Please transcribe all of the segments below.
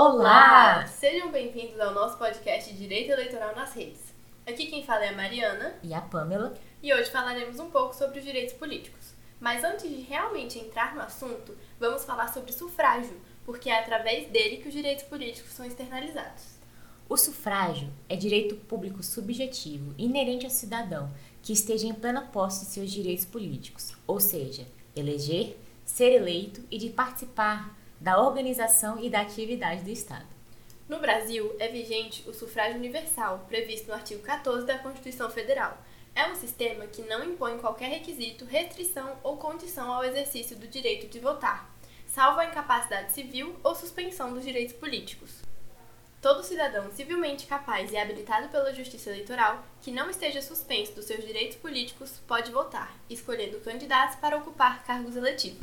Olá! Sejam bem-vindos ao nosso podcast Direito Eleitoral nas Redes. Aqui quem fala é a Mariana E a Pamela? e hoje falaremos um pouco sobre os direitos políticos. Mas antes de realmente entrar no assunto, vamos falar sobre sufrágio, porque é através dele que os direitos políticos são externalizados. O sufrágio é direito público subjetivo inerente ao cidadão que esteja em plena posse de seus direitos políticos, ou seja, eleger, ser eleito e de participar da organização e da atividade do Estado. No Brasil, é vigente o sufrágio universal, previsto no artigo 14 da Constituição Federal. É um sistema que não impõe qualquer requisito, restrição ou condição ao exercício do direito de votar, salvo a incapacidade civil ou suspensão dos direitos políticos. Todo cidadão civilmente capaz e habilitado pela Justiça Eleitoral que não esteja suspenso dos seus direitos políticos pode votar, escolhendo candidatos para ocupar cargos eletivos.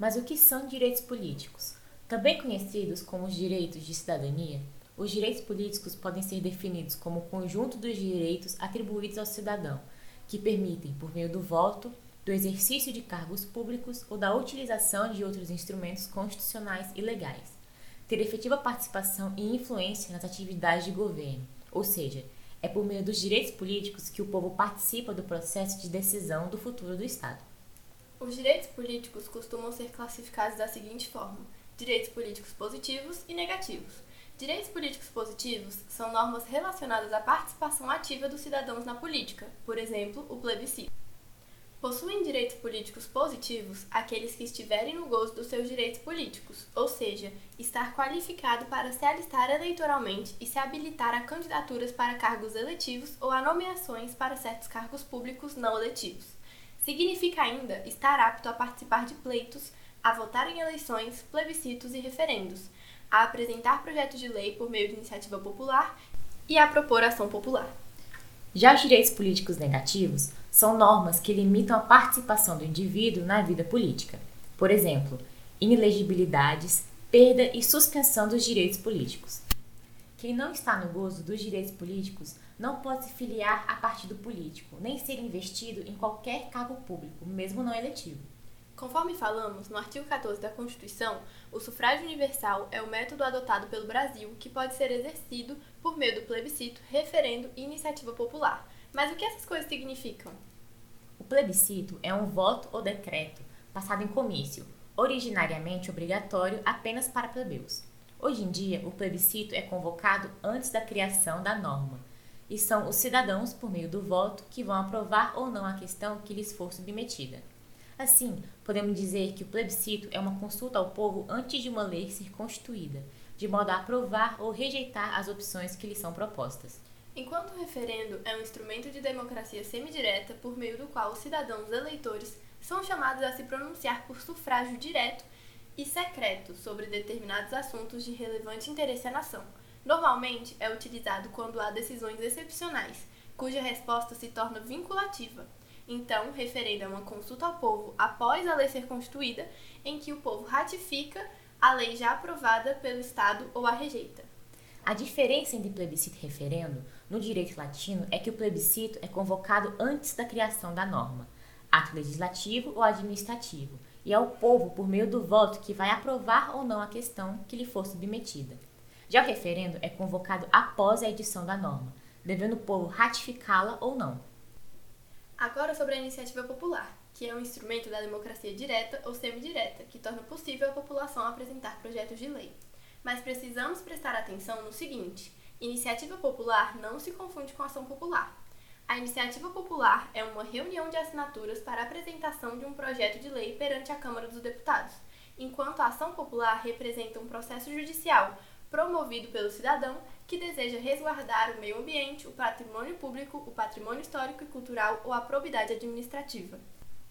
Mas o que são direitos políticos? Também conhecidos como os direitos de cidadania, os direitos políticos podem ser definidos como o conjunto dos direitos atribuídos ao cidadão, que permitem, por meio do voto, do exercício de cargos públicos ou da utilização de outros instrumentos constitucionais e legais, ter efetiva participação e influência nas atividades de governo, ou seja, é por meio dos direitos políticos que o povo participa do processo de decisão do futuro do Estado. Os direitos políticos costumam ser classificados da seguinte forma: direitos políticos positivos e negativos. Direitos políticos positivos são normas relacionadas à participação ativa dos cidadãos na política, por exemplo, o plebiscito. Possuem direitos políticos positivos aqueles que estiverem no gozo dos seus direitos políticos, ou seja, estar qualificado para se alistar eleitoralmente e se habilitar a candidaturas para cargos eletivos ou a nomeações para certos cargos públicos não eletivos. Significa ainda estar apto a participar de pleitos, a votar em eleições, plebiscitos e referendos, a apresentar projetos de lei por meio de iniciativa popular e a propor ação popular. Já os direitos políticos negativos são normas que limitam a participação do indivíduo na vida política. Por exemplo, inelegibilidades, perda e suspensão dos direitos políticos. Quem não está no gozo dos direitos políticos não pode se filiar a partido político, nem ser investido em qualquer cargo público, mesmo não eletivo. Conforme falamos no artigo 14 da Constituição, o sufrágio universal é o método adotado pelo Brasil que pode ser exercido por meio do plebiscito, referendo e iniciativa popular. Mas o que essas coisas significam? O plebiscito é um voto ou decreto passado em comício, originariamente obrigatório apenas para plebeus. Hoje em dia, o plebiscito é convocado antes da criação da norma, e são os cidadãos, por meio do voto, que vão aprovar ou não a questão que lhes for submetida. Assim, podemos dizer que o plebiscito é uma consulta ao povo antes de uma lei ser constituída, de modo a aprovar ou rejeitar as opções que lhes são propostas. Enquanto o referendo é um instrumento de democracia semidireta por meio do qual os cidadãos eleitores são chamados a se pronunciar por sufrágio direto e secreto sobre determinados assuntos de relevante interesse à nação. Normalmente é utilizado quando há decisões excepcionais, cuja resposta se torna vinculativa. Então, referendo é uma consulta ao povo após a lei ser constituída, em que o povo ratifica a lei já aprovada pelo Estado ou a rejeita. A diferença entre plebiscito e referendo no direito latino é que o plebiscito é convocado antes da criação da norma, ato legislativo ou administrativo, e é o povo, por meio do voto, que vai aprovar ou não a questão que lhe for submetida. Já o referendo é convocado após a edição da norma, devendo o povo ratificá-la ou não. Agora sobre a iniciativa popular, que é um instrumento da democracia direta ou semidireta, que torna possível a população apresentar projetos de lei. Mas precisamos prestar atenção no seguinte: iniciativa popular não se confunde com ação popular. A iniciativa popular é uma reunião de assinaturas para apresentação de um projeto de lei perante a Câmara dos Deputados, enquanto a ação popular representa um processo judicial promovido pelo cidadão que deseja resguardar o meio ambiente, o patrimônio público, o patrimônio histórico e cultural ou a probidade administrativa.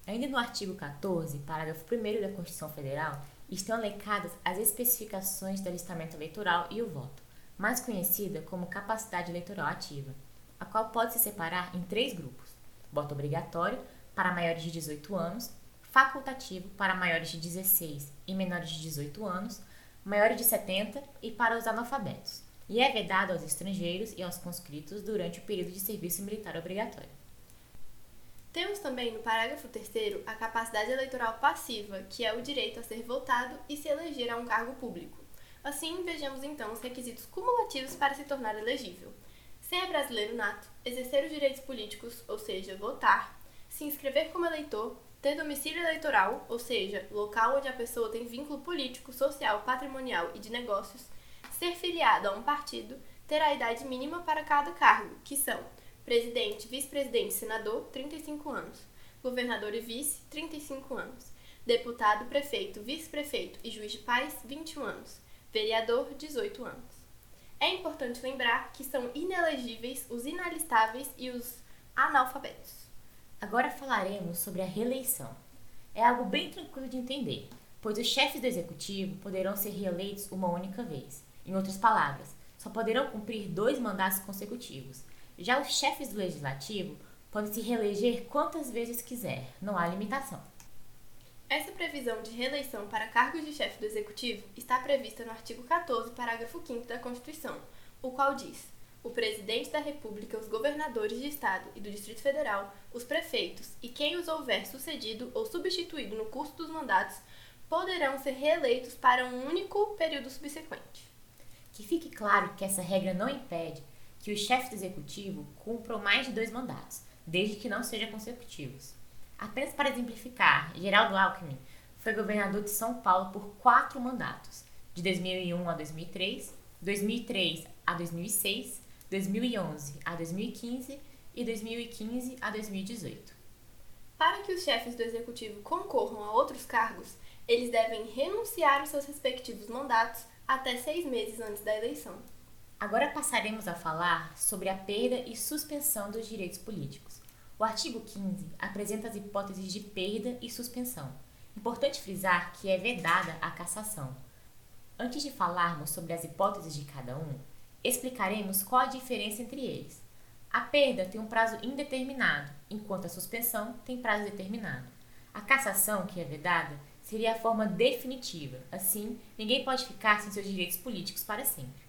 Ainda no artigo 14, parágrafo 1 da Constituição Federal, estão elencadas as especificações do alistamento eleitoral e o voto, mais conhecida como capacidade eleitoral ativa, a qual pode se separar em três grupos: voto obrigatório para maiores de 18 anos, facultativo para maiores de 16 e menores de 18 anos, maiores de 70 e para os analfabetos, e é vedado aos estrangeiros e aos conscritos durante o período de serviço militar obrigatório. Temos também no parágrafo 3 a capacidade eleitoral passiva, que é o direito a ser votado e se eleger a um cargo público. Assim, vejamos então os requisitos cumulativos para se tornar elegível. Ser brasileiro nato, exercer os direitos políticos, ou seja, votar, se inscrever como eleitor, ter domicílio eleitoral, ou seja, local onde a pessoa tem vínculo político, social, patrimonial e de negócios, ser filiado a um partido, ter a idade mínima para cada cargo, que são presidente, vice-presidente, senador, 35 anos, governador e vice, 35 anos, deputado, prefeito, vice-prefeito e juiz de paz, 21 anos, vereador, 18 anos. É importante lembrar que são inelegíveis os inalistáveis e os analfabetos. Agora falaremos sobre a reeleição. É algo bem tranquilo de entender, pois os chefes do executivo poderão ser reeleitos uma única vez. Em outras palavras, só poderão cumprir dois mandatos consecutivos. Já os chefes do legislativo podem se reeleger quantas vezes quiser, não há limitação. Essa previsão de reeleição para cargos de chefe do Executivo está prevista no artigo 14, parágrafo 5 da Constituição, o qual diz: o presidente da República, os governadores de Estado e do Distrito Federal, os prefeitos e quem os houver sucedido ou substituído no curso dos mandatos poderão ser reeleitos para um único período subsequente. Que fique claro que essa regra não impede que os chefes do executivo cumpram mais de dois mandatos, desde que não sejam consecutivos. Apenas para exemplificar, Geraldo Alckmin foi governador de São Paulo por quatro mandatos, de 2001 a 2003, 2003 a 2006, 2011 a 2015 e 2015 a 2018. Para que os chefes do executivo concorram a outros cargos, eles devem renunciar aos seus respectivos mandatos até seis meses antes da eleição. Agora passaremos a falar sobre a perda e suspensão dos direitos políticos. O artigo 15 apresenta as hipóteses de perda e suspensão. Importante frisar que é vedada a cassação. Antes de falarmos sobre as hipóteses de cada um, explicaremos qual a diferença entre eles. A perda tem um prazo indeterminado, enquanto a suspensão tem prazo determinado. A cassação, que é vedada, seria a forma definitiva. Assim, ninguém pode ficar sem seus direitos políticos para sempre.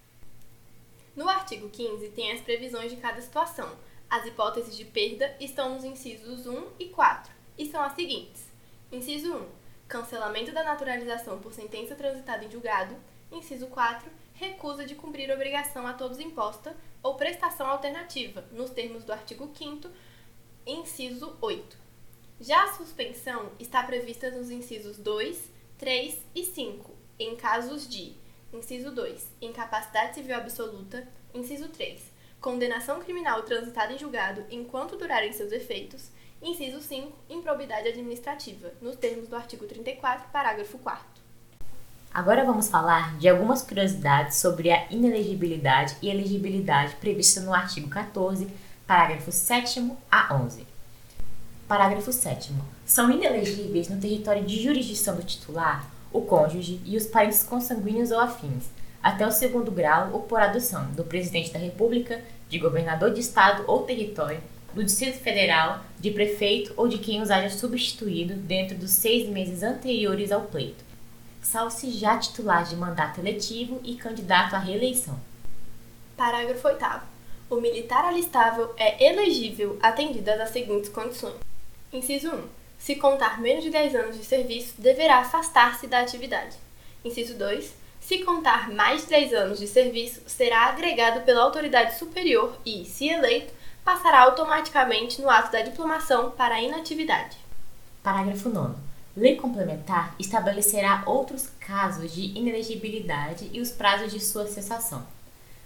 No artigo 15 tem as previsões de cada situação, as hipóteses de perda estão nos incisos 1 e 4 e são as seguintes: Inciso 1. Cancelamento da naturalização por sentença transitada em julgado. Inciso 4. Recusa de cumprir obrigação a todos imposta ou prestação alternativa, nos termos do artigo 5, inciso 8. Já a suspensão está prevista nos incisos 2, 3 e 5, em casos de: inciso 2. Incapacidade civil absoluta. Inciso 3 condenação criminal transitada em julgado enquanto durarem seus efeitos. Inciso 5, improbidade administrativa, nos termos do artigo 34, parágrafo 4. Agora vamos falar de algumas curiosidades sobre a inelegibilidade e elegibilidade prevista no artigo 14, parágrafo 7 a 11. Parágrafo 7. São inelegíveis no território de jurisdição do titular o cônjuge e os parentes consanguíneos ou afins, até o segundo grau ou por adoção do presidente da República, de governador de estado ou território, do Distrito Federal, de prefeito ou de quem os haja substituído dentro dos seis meses anteriores ao pleito, salvo se já titular de mandato eletivo e candidato à reeleição. Parágrafo 8. O militar alistável é elegível atendidas as seguintes condições. Inciso 1. Se contar menos de 10 anos de serviço, deverá afastar-se da atividade. Inciso 2 se contar mais 10 anos de serviço, será agregado pela autoridade superior e, se eleito, passará automaticamente no ato da diplomação para a inatividade. Parágrafo 9. Lei complementar estabelecerá outros casos de inelegibilidade e os prazos de sua cessação,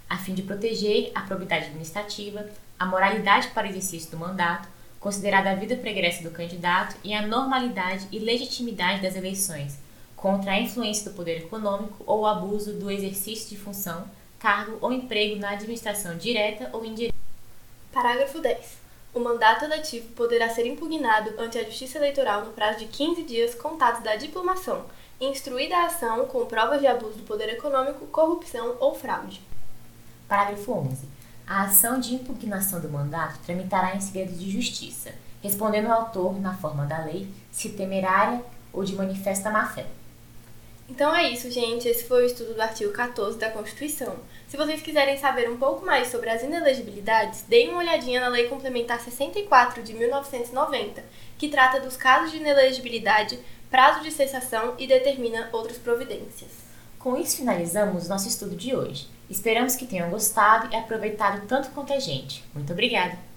a fim de proteger a probidade administrativa, a moralidade para o exercício do mandato, considerada a vida pregressa do candidato e a normalidade e legitimidade das eleições, contra a influência do poder econômico ou o abuso do exercício de função, cargo ou emprego na administração direta ou indireta. Parágrafo 10. O mandato eletivo poderá ser impugnado ante a Justiça Eleitoral no prazo de 15 dias contados da diplomação, instruída a ação com provas de abuso do poder econômico, corrupção ou fraude. Parágrafo 11. A ação de impugnação do mandato tramitará em segredo de justiça, respondendo ao autor, na forma da lei, se temerária ou de manifesta má-fé. Então é isso, gente. Esse foi o estudo do artigo 14 da Constituição. Se vocês quiserem saber um pouco mais sobre as inelegibilidades, deem uma olhadinha na Lei Complementar 64 de 1990, que trata dos casos de inelegibilidade, prazo de cessação e determina outras providências. Com isso finalizamos nosso estudo de hoje. Esperamos que tenham gostado e aproveitado tanto quanto a gente. Muito obrigada!